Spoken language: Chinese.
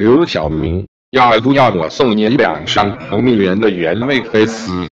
刘小明要不要我送你两箱同命源的原味黑丝？